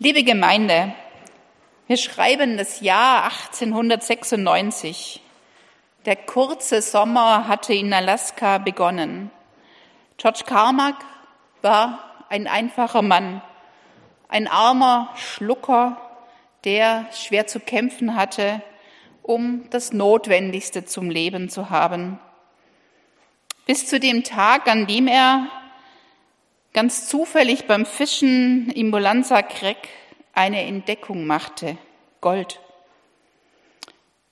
Liebe Gemeinde, wir schreiben das Jahr 1896. Der kurze Sommer hatte in Alaska begonnen. George Carmack war ein einfacher Mann, ein armer Schlucker, der schwer zu kämpfen hatte, um das Notwendigste zum Leben zu haben. Bis zu dem Tag, an dem er ganz zufällig beim Fischen im Bolanza Creek eine Entdeckung machte. Gold.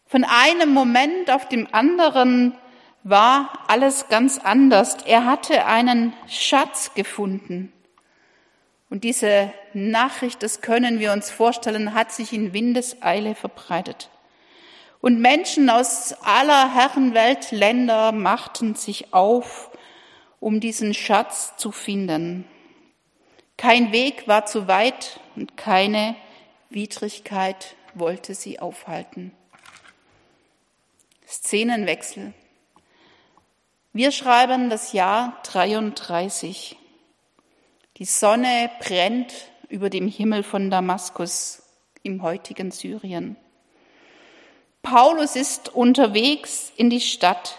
Von einem Moment auf dem anderen war alles ganz anders. Er hatte einen Schatz gefunden. Und diese Nachricht, das können wir uns vorstellen, hat sich in Windeseile verbreitet. Und Menschen aus aller Herrenwelt Länder machten sich auf, um diesen Schatz zu finden. Kein Weg war zu weit und keine Widrigkeit wollte sie aufhalten. Szenenwechsel. Wir schreiben das Jahr 33. Die Sonne brennt über dem Himmel von Damaskus im heutigen Syrien. Paulus ist unterwegs in die Stadt.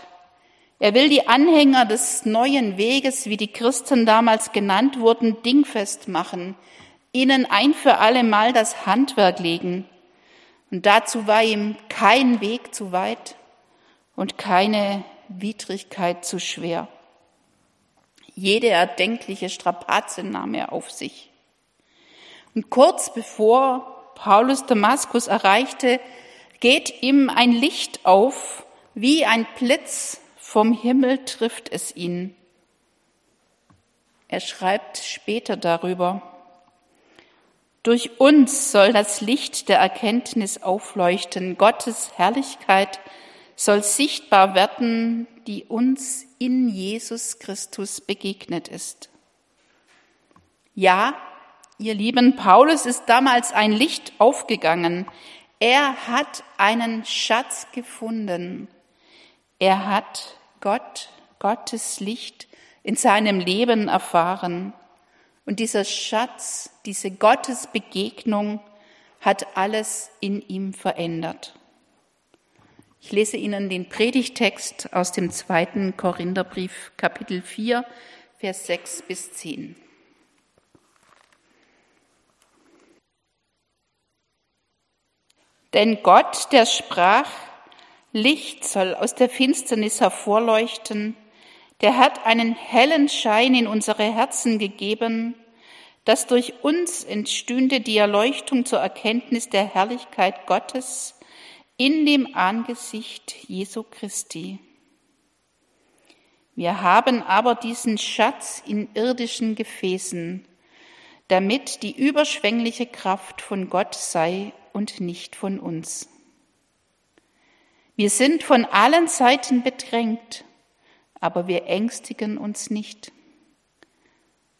Er will die Anhänger des neuen Weges, wie die Christen damals genannt wurden, dingfest machen, ihnen ein für alle Mal das Handwerk legen. Und dazu war ihm kein Weg zu weit und keine Widrigkeit zu schwer. Jede erdenkliche Strapaze nahm er auf sich. Und kurz bevor Paulus Damaskus erreichte, geht ihm ein Licht auf, wie ein Blitz vom Himmel trifft es ihn. Er schreibt später darüber, durch uns soll das Licht der Erkenntnis aufleuchten, Gottes Herrlichkeit soll sichtbar werden, die uns in Jesus Christus begegnet ist. Ja, ihr lieben, Paulus ist damals ein Licht aufgegangen. Er hat einen Schatz gefunden. Er hat Gott, Gottes Licht in seinem Leben erfahren. Und dieser Schatz, diese Gottesbegegnung hat alles in ihm verändert. Ich lese Ihnen den Predigtext aus dem zweiten Korintherbrief, Kapitel 4, Vers 6 bis 10. Denn Gott, der sprach, Licht soll aus der Finsternis hervorleuchten, der hat einen hellen Schein in unsere Herzen gegeben, dass durch uns entstünde die Erleuchtung zur Erkenntnis der Herrlichkeit Gottes in dem Angesicht Jesu Christi. Wir haben aber diesen Schatz in irdischen Gefäßen, damit die überschwängliche Kraft von Gott sei und nicht von uns. Wir sind von allen Seiten bedrängt, aber wir ängstigen uns nicht.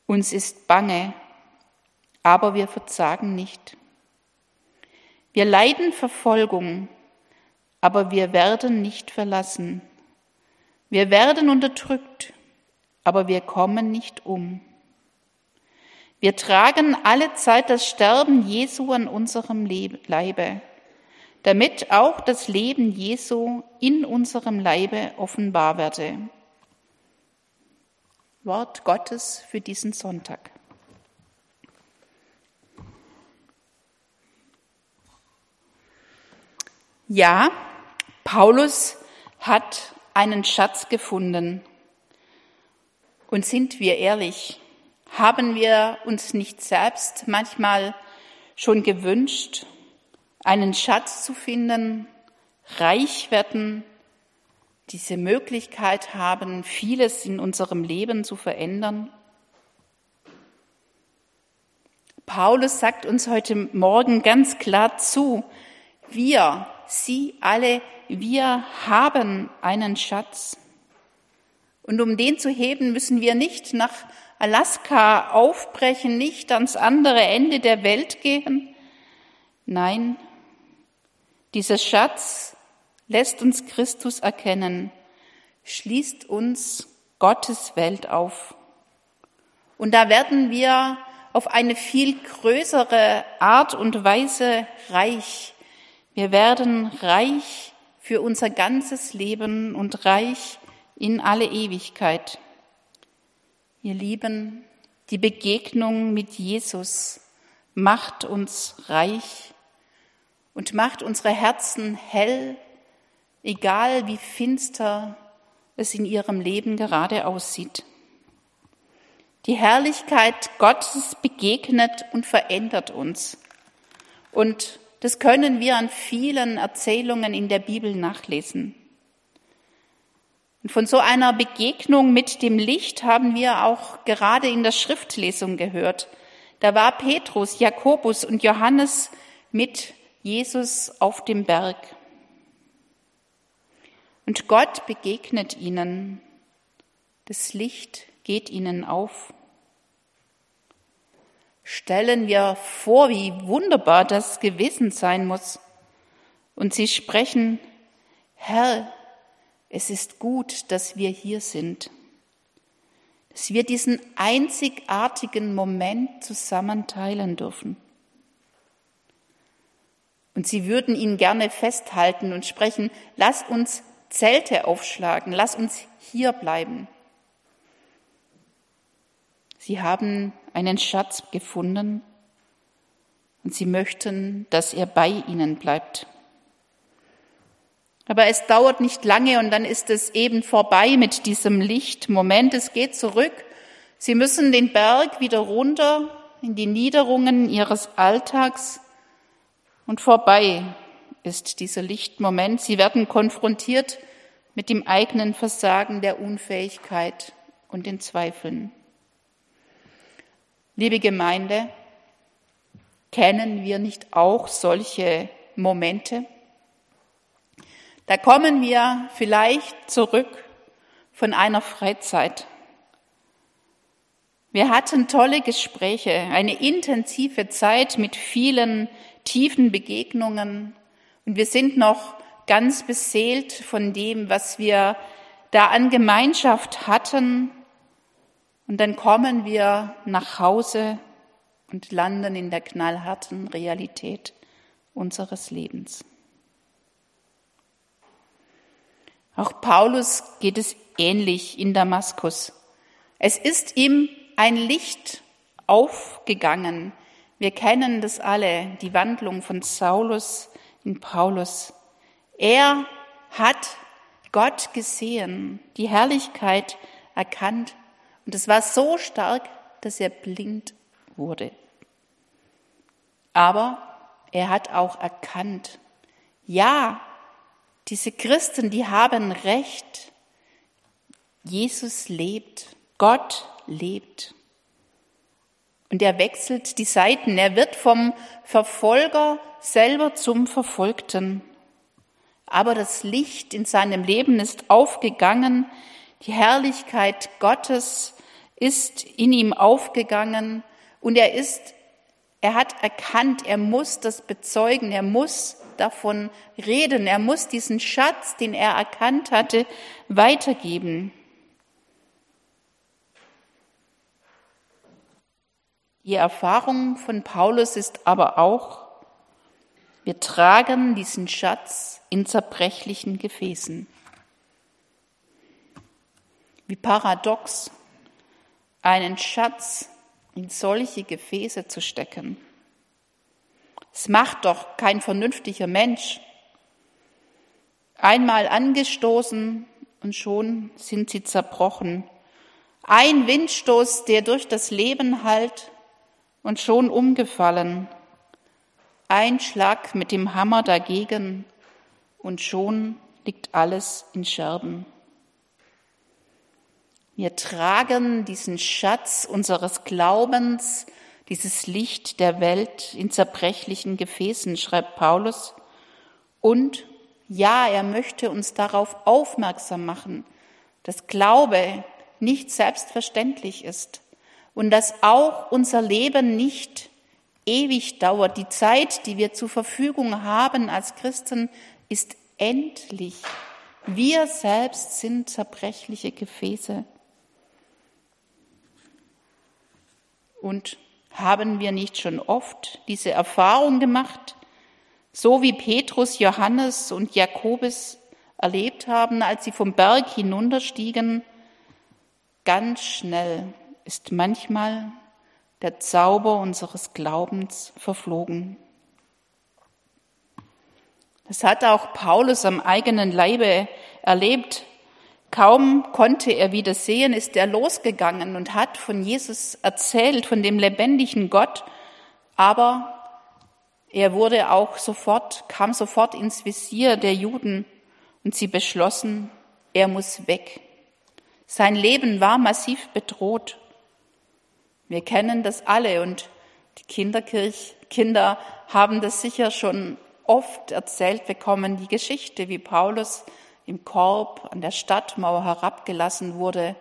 Uns ist bange, aber wir verzagen nicht. Wir leiden Verfolgung, aber wir werden nicht verlassen. Wir werden unterdrückt, aber wir kommen nicht um. Wir tragen alle Zeit das Sterben Jesu an unserem Leibe damit auch das Leben Jesu in unserem Leibe offenbar werde. Wort Gottes für diesen Sonntag. Ja, Paulus hat einen Schatz gefunden. Und sind wir ehrlich, haben wir uns nicht selbst manchmal schon gewünscht einen Schatz zu finden, reich werden, diese Möglichkeit haben, vieles in unserem Leben zu verändern. Paulus sagt uns heute Morgen ganz klar zu, wir, Sie alle, wir haben einen Schatz. Und um den zu heben, müssen wir nicht nach Alaska aufbrechen, nicht ans andere Ende der Welt gehen. Nein, dieser Schatz lässt uns Christus erkennen, schließt uns Gottes Welt auf. Und da werden wir auf eine viel größere Art und Weise reich. Wir werden reich für unser ganzes Leben und reich in alle Ewigkeit. Ihr Lieben, die Begegnung mit Jesus macht uns reich und macht unsere Herzen hell, egal wie finster es in ihrem Leben gerade aussieht. Die Herrlichkeit Gottes begegnet und verändert uns. Und das können wir an vielen Erzählungen in der Bibel nachlesen. Und von so einer Begegnung mit dem Licht haben wir auch gerade in der Schriftlesung gehört. Da war Petrus, Jakobus und Johannes mit Jesus auf dem Berg. Und Gott begegnet ihnen. Das Licht geht ihnen auf. Stellen wir vor, wie wunderbar das gewesen sein muss. Und sie sprechen, Herr, es ist gut, dass wir hier sind, dass wir diesen einzigartigen Moment zusammen teilen dürfen. Und sie würden ihn gerne festhalten und sprechen, lass uns Zelte aufschlagen, lass uns hier bleiben. Sie haben einen Schatz gefunden und sie möchten, dass er bei ihnen bleibt. Aber es dauert nicht lange und dann ist es eben vorbei mit diesem Lichtmoment. Es geht zurück. Sie müssen den Berg wieder runter in die Niederungen ihres Alltags und vorbei ist dieser Lichtmoment. Sie werden konfrontiert mit dem eigenen Versagen der Unfähigkeit und den Zweifeln. Liebe Gemeinde, kennen wir nicht auch solche Momente? Da kommen wir vielleicht zurück von einer Freizeit. Wir hatten tolle Gespräche, eine intensive Zeit mit vielen tiefen Begegnungen und wir sind noch ganz beseelt von dem, was wir da an Gemeinschaft hatten. Und dann kommen wir nach Hause und landen in der knallharten Realität unseres Lebens. Auch Paulus geht es ähnlich in Damaskus. Es ist ihm ein Licht aufgegangen. Wir kennen das alle, die Wandlung von Saulus in Paulus. Er hat Gott gesehen, die Herrlichkeit erkannt. Und es war so stark, dass er blind wurde. Aber er hat auch erkannt, ja, diese Christen, die haben Recht. Jesus lebt, Gott lebt. Und er wechselt die Seiten. Er wird vom Verfolger selber zum Verfolgten. Aber das Licht in seinem Leben ist aufgegangen. Die Herrlichkeit Gottes ist in ihm aufgegangen. Und er ist, er hat erkannt, er muss das bezeugen. Er muss davon reden. Er muss diesen Schatz, den er erkannt hatte, weitergeben. Die Erfahrung von Paulus ist aber auch, wir tragen diesen Schatz in zerbrechlichen Gefäßen. Wie paradox, einen Schatz in solche Gefäße zu stecken. Es macht doch kein vernünftiger Mensch. Einmal angestoßen und schon sind sie zerbrochen. Ein Windstoß, der durch das Leben hallt und schon umgefallen. Ein Schlag mit dem Hammer dagegen und schon liegt alles in Scherben. Wir tragen diesen Schatz unseres Glaubens dieses Licht der Welt in zerbrechlichen Gefäßen, schreibt Paulus. Und ja, er möchte uns darauf aufmerksam machen, dass Glaube nicht selbstverständlich ist und dass auch unser Leben nicht ewig dauert. Die Zeit, die wir zur Verfügung haben als Christen, ist endlich. Wir selbst sind zerbrechliche Gefäße. Und Haben wir nicht schon oft diese Erfahrung gemacht, so wie Petrus, Johannes und Jakobus erlebt haben, als sie vom Berg hinunterstiegen? Ganz schnell ist manchmal der Zauber unseres Glaubens verflogen. Das hat auch Paulus am eigenen Leibe erlebt. Kaum konnte er wieder sehen, ist er losgegangen und hat von Jesus erzählt, von dem lebendigen Gott. Aber er wurde auch sofort, kam sofort ins Visier der Juden und sie beschlossen, er muss weg. Sein Leben war massiv bedroht. Wir kennen das alle und die Kinderkirch, Kinder haben das sicher schon oft erzählt bekommen, die Geschichte, wie Paulus im Korb an der Stadtmauer herabgelassen wurde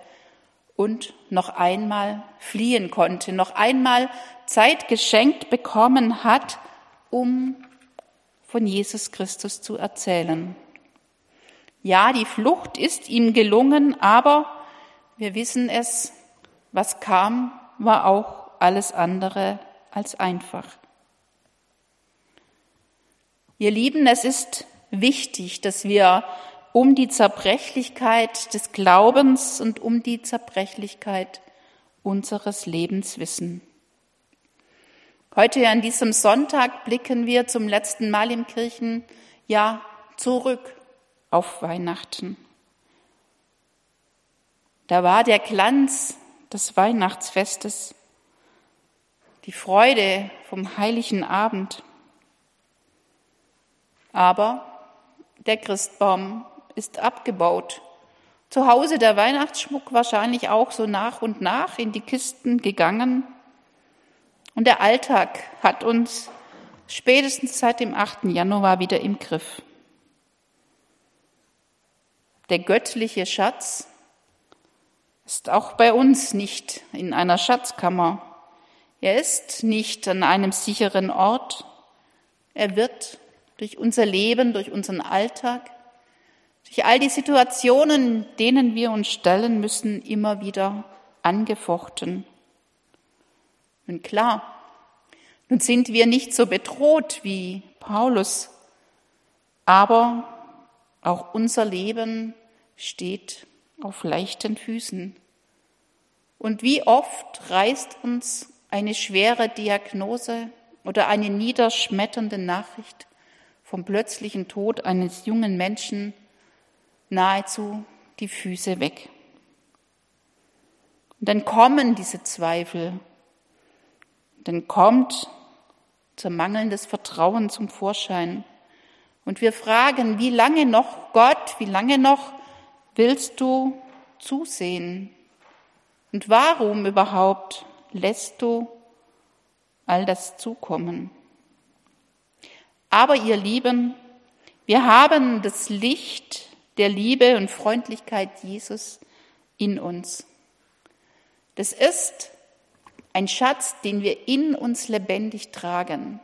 und noch einmal fliehen konnte, noch einmal Zeit geschenkt bekommen hat, um von Jesus Christus zu erzählen. Ja, die Flucht ist ihm gelungen, aber wir wissen es, was kam, war auch alles andere als einfach. Ihr Lieben, es ist wichtig, dass wir um die Zerbrechlichkeit des Glaubens und um die Zerbrechlichkeit unseres Lebens wissen. Heute an diesem Sonntag blicken wir zum letzten Mal im Kirchenjahr zurück auf Weihnachten. Da war der Glanz des Weihnachtsfestes, die Freude vom heiligen Abend. Aber der Christbaum ist abgebaut. Zu Hause der Weihnachtsschmuck wahrscheinlich auch so nach und nach in die Kisten gegangen. Und der Alltag hat uns spätestens seit dem 8. Januar wieder im Griff. Der göttliche Schatz ist auch bei uns nicht in einer Schatzkammer. Er ist nicht an einem sicheren Ort. Er wird durch unser Leben, durch unseren Alltag, durch all die Situationen, denen wir uns stellen müssen, immer wieder angefochten. Und klar, nun sind wir nicht so bedroht wie Paulus, aber auch unser Leben steht auf leichten Füßen. Und wie oft reißt uns eine schwere Diagnose oder eine niederschmetternde Nachricht vom plötzlichen Tod eines jungen Menschen nahezu die Füße weg. Und dann kommen diese Zweifel. Dann kommt zur mangelndes Vertrauen zum Vorschein. Und wir fragen, wie lange noch, Gott, wie lange noch willst du zusehen? Und warum überhaupt lässt du all das zukommen? Aber ihr Lieben, wir haben das Licht der Liebe und Freundlichkeit Jesus in uns. Das ist ein Schatz, den wir in uns lebendig tragen.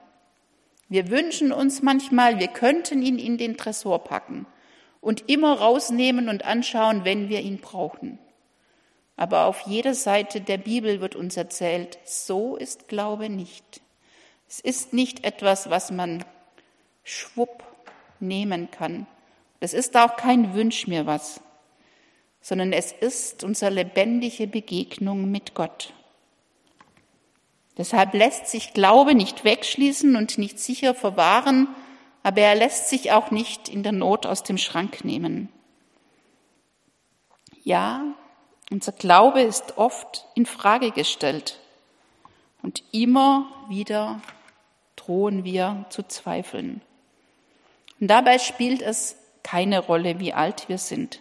Wir wünschen uns manchmal, wir könnten ihn in den Tresor packen und immer rausnehmen und anschauen, wenn wir ihn brauchen. Aber auf jeder Seite der Bibel wird uns erzählt, so ist Glaube nicht. Es ist nicht etwas, was man schwupp nehmen kann. Es ist auch kein Wünsch mir was, sondern es ist unsere lebendige Begegnung mit Gott. Deshalb lässt sich Glaube nicht wegschließen und nicht sicher verwahren, aber er lässt sich auch nicht in der Not aus dem Schrank nehmen. Ja, unser Glaube ist oft in Frage gestellt und immer wieder drohen wir zu zweifeln. Und dabei spielt es keine Rolle, wie alt wir sind.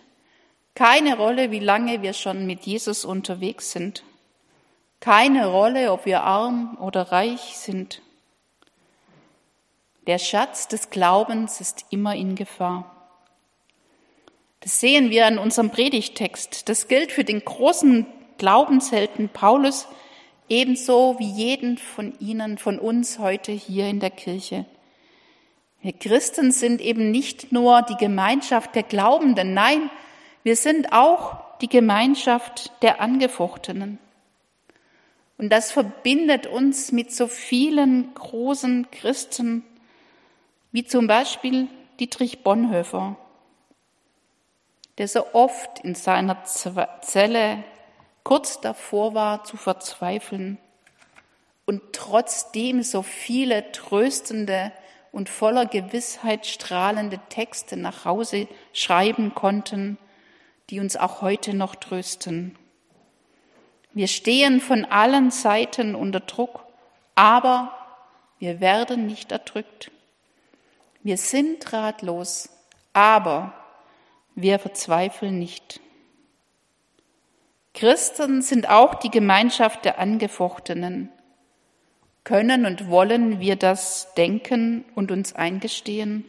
Keine Rolle, wie lange wir schon mit Jesus unterwegs sind. Keine Rolle, ob wir arm oder reich sind. Der Schatz des Glaubens ist immer in Gefahr. Das sehen wir in unserem Predigtext. Das gilt für den großen Glaubenshelden Paulus ebenso wie jeden von Ihnen, von uns heute hier in der Kirche. Wir Christen sind eben nicht nur die Gemeinschaft der Glaubenden, nein, wir sind auch die Gemeinschaft der Angefochtenen. Und das verbindet uns mit so vielen großen Christen, wie zum Beispiel Dietrich Bonhoeffer, der so oft in seiner Zelle kurz davor war zu verzweifeln und trotzdem so viele tröstende und voller Gewissheit strahlende Texte nach Hause schreiben konnten, die uns auch heute noch trösten. Wir stehen von allen Seiten unter Druck, aber wir werden nicht erdrückt. Wir sind ratlos, aber wir verzweifeln nicht. Christen sind auch die Gemeinschaft der Angefochtenen. Können und wollen wir das denken und uns eingestehen?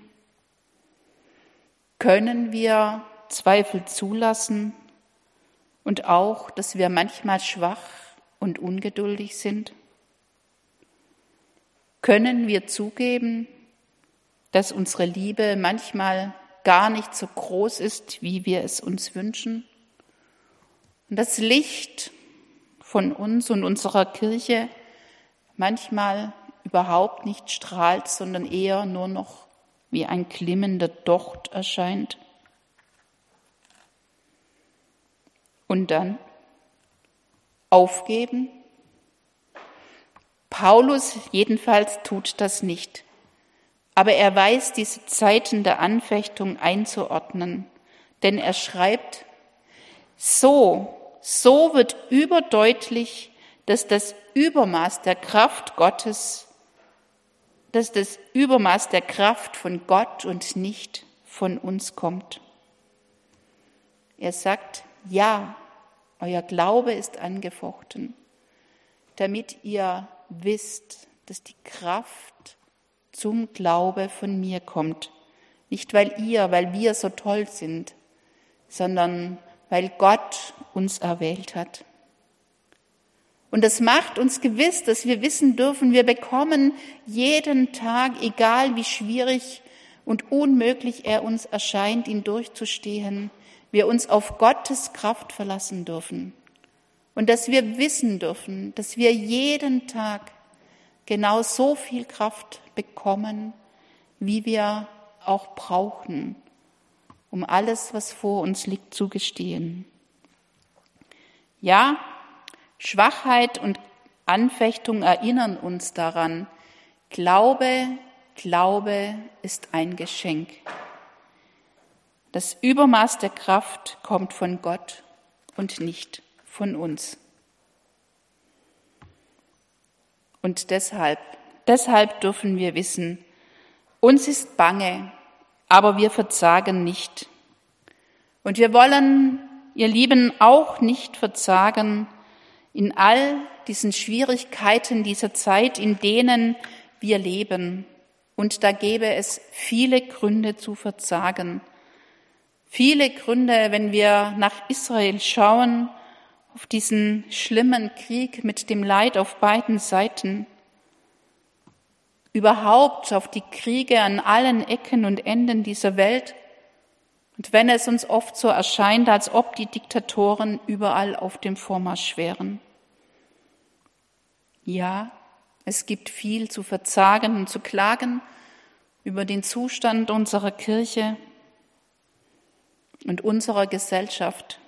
Können wir Zweifel zulassen und auch, dass wir manchmal schwach und ungeduldig sind? Können wir zugeben, dass unsere Liebe manchmal gar nicht so groß ist, wie wir es uns wünschen? Und das Licht von uns und unserer Kirche manchmal überhaupt nicht strahlt, sondern eher nur noch wie ein glimmender Docht erscheint. Und dann aufgeben? Paulus jedenfalls tut das nicht. Aber er weiß diese Zeiten der Anfechtung einzuordnen, denn er schreibt, so, so wird überdeutlich, dass das Übermaß der Kraft Gottes, dass das Übermaß der Kraft von Gott und nicht von uns kommt. Er sagt, ja, euer Glaube ist angefochten, damit ihr wisst, dass die Kraft zum Glaube von mir kommt. Nicht weil ihr, weil wir so toll sind, sondern weil Gott uns erwählt hat. Und das macht uns gewiss, dass wir wissen dürfen, wir bekommen jeden Tag, egal wie schwierig und unmöglich er uns erscheint, ihn durchzustehen, wir uns auf Gottes Kraft verlassen dürfen und dass wir wissen dürfen, dass wir jeden Tag genau so viel Kraft bekommen, wie wir auch brauchen, um alles, was vor uns liegt, zu gestehen. Ja, Schwachheit und Anfechtung erinnern uns daran, Glaube, Glaube ist ein Geschenk. Das Übermaß der Kraft kommt von Gott und nicht von uns. Und deshalb, deshalb dürfen wir wissen, uns ist bange, aber wir verzagen nicht. Und wir wollen, ihr Lieben, auch nicht verzagen in all diesen Schwierigkeiten dieser Zeit, in denen wir leben. Und da gäbe es viele Gründe zu verzagen. Viele Gründe, wenn wir nach Israel schauen, auf diesen schlimmen Krieg mit dem Leid auf beiden Seiten, überhaupt auf die Kriege an allen Ecken und Enden dieser Welt. Und wenn es uns oft so erscheint, als ob die Diktatoren überall auf dem Vormarsch wären. Ja, es gibt viel zu verzagen und zu klagen über den Zustand unserer Kirche, und unserer Gesellschaft.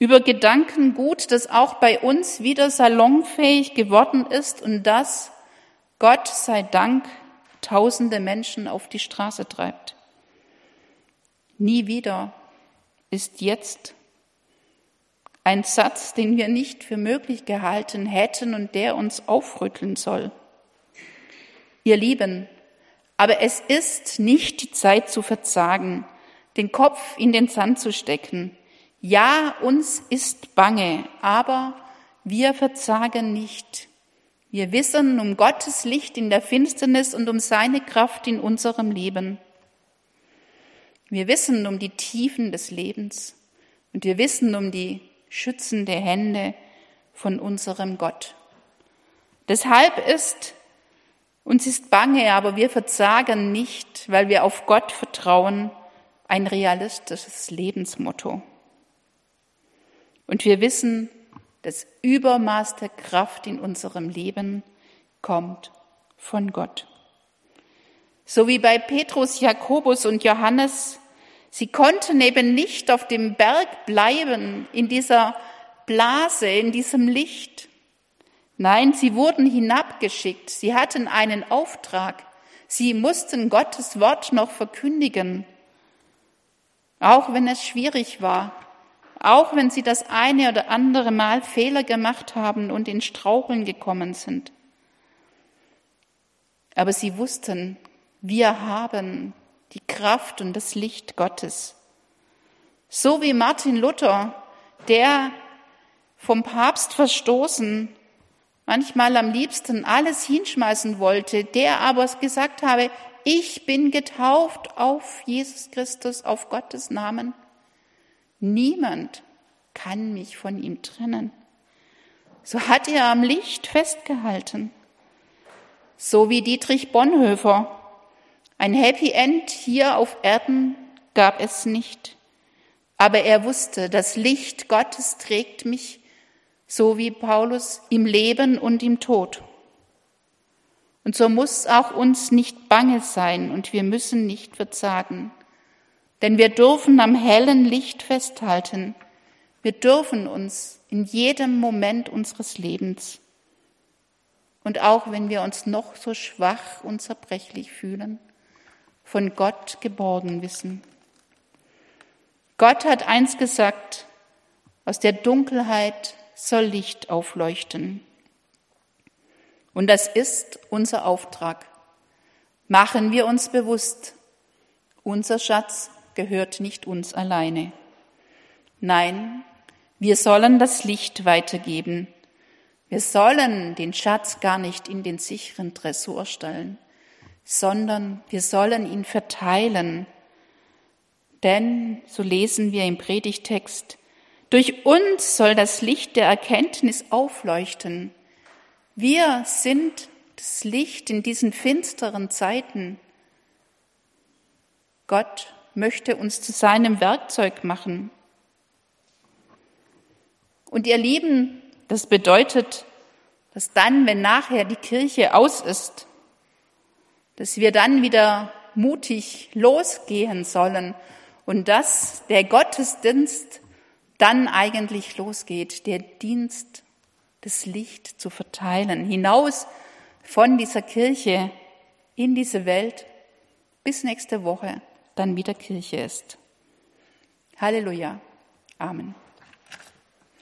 Über Gedankengut, das auch bei uns wieder salonfähig geworden ist und das, Gott sei Dank, tausende Menschen auf die Straße treibt. Nie wieder ist jetzt ein Satz, den wir nicht für möglich gehalten hätten und der uns aufrütteln soll. Ihr Lieben, aber es ist nicht die Zeit zu verzagen, den Kopf in den Sand zu stecken. Ja, uns ist bange, aber wir verzagen nicht. Wir wissen um Gottes Licht in der Finsternis und um seine Kraft in unserem Leben. Wir wissen um die Tiefen des Lebens und wir wissen um die schützende Hände von unserem Gott. Deshalb ist uns ist bange, aber wir verzagen nicht, weil wir auf Gott vertrauen ein realistisches Lebensmotto. Und wir wissen, Das Übermaß der Kraft in unserem Leben kommt von Gott. So wie bei Petrus, Jakobus und Johannes, sie konnten eben nicht auf dem Berg bleiben, in dieser Blase, in diesem Licht. Nein, sie wurden hinabgeschickt. Sie hatten einen Auftrag. Sie mussten Gottes Wort noch verkündigen. Auch wenn es schwierig war. Auch wenn sie das eine oder andere Mal Fehler gemacht haben und in Straucheln gekommen sind. Aber sie wussten, wir haben die Kraft und das Licht Gottes. So wie Martin Luther, der vom Papst verstoßen, manchmal am liebsten alles hinschmeißen wollte, der aber gesagt habe, ich bin getauft auf Jesus Christus, auf Gottes Namen. Niemand kann mich von ihm trennen. So hat er am Licht festgehalten. So wie Dietrich Bonhoeffer, ein Happy End hier auf Erden gab es nicht. Aber er wusste, das Licht Gottes trägt mich, so wie Paulus, im Leben und im Tod. Und so muss auch uns nicht bange sein und wir müssen nicht verzagen. Denn wir dürfen am hellen Licht festhalten. Wir dürfen uns in jedem Moment unseres Lebens und auch wenn wir uns noch so schwach und zerbrechlich fühlen, von Gott geborgen wissen. Gott hat eins gesagt, aus der Dunkelheit soll Licht aufleuchten. Und das ist unser Auftrag. Machen wir uns bewusst, unser Schatz gehört nicht uns alleine. Nein, wir sollen das Licht weitergeben. Wir sollen den Schatz gar nicht in den sicheren Tresor stellen, sondern wir sollen ihn verteilen. Denn, so lesen wir im Predigtext, durch uns soll das Licht der Erkenntnis aufleuchten. Wir sind das Licht in diesen finsteren Zeiten. Gott möchte uns zu seinem Werkzeug machen. Und ihr Lieben, das bedeutet, dass dann, wenn nachher die Kirche aus ist, dass wir dann wieder mutig losgehen sollen und dass der Gottesdienst dann eigentlich losgeht, der Dienst, das Licht zu verteilen, hinaus von dieser Kirche in diese Welt, bis nächste Woche dann wieder Kirche ist. Halleluja. Amen.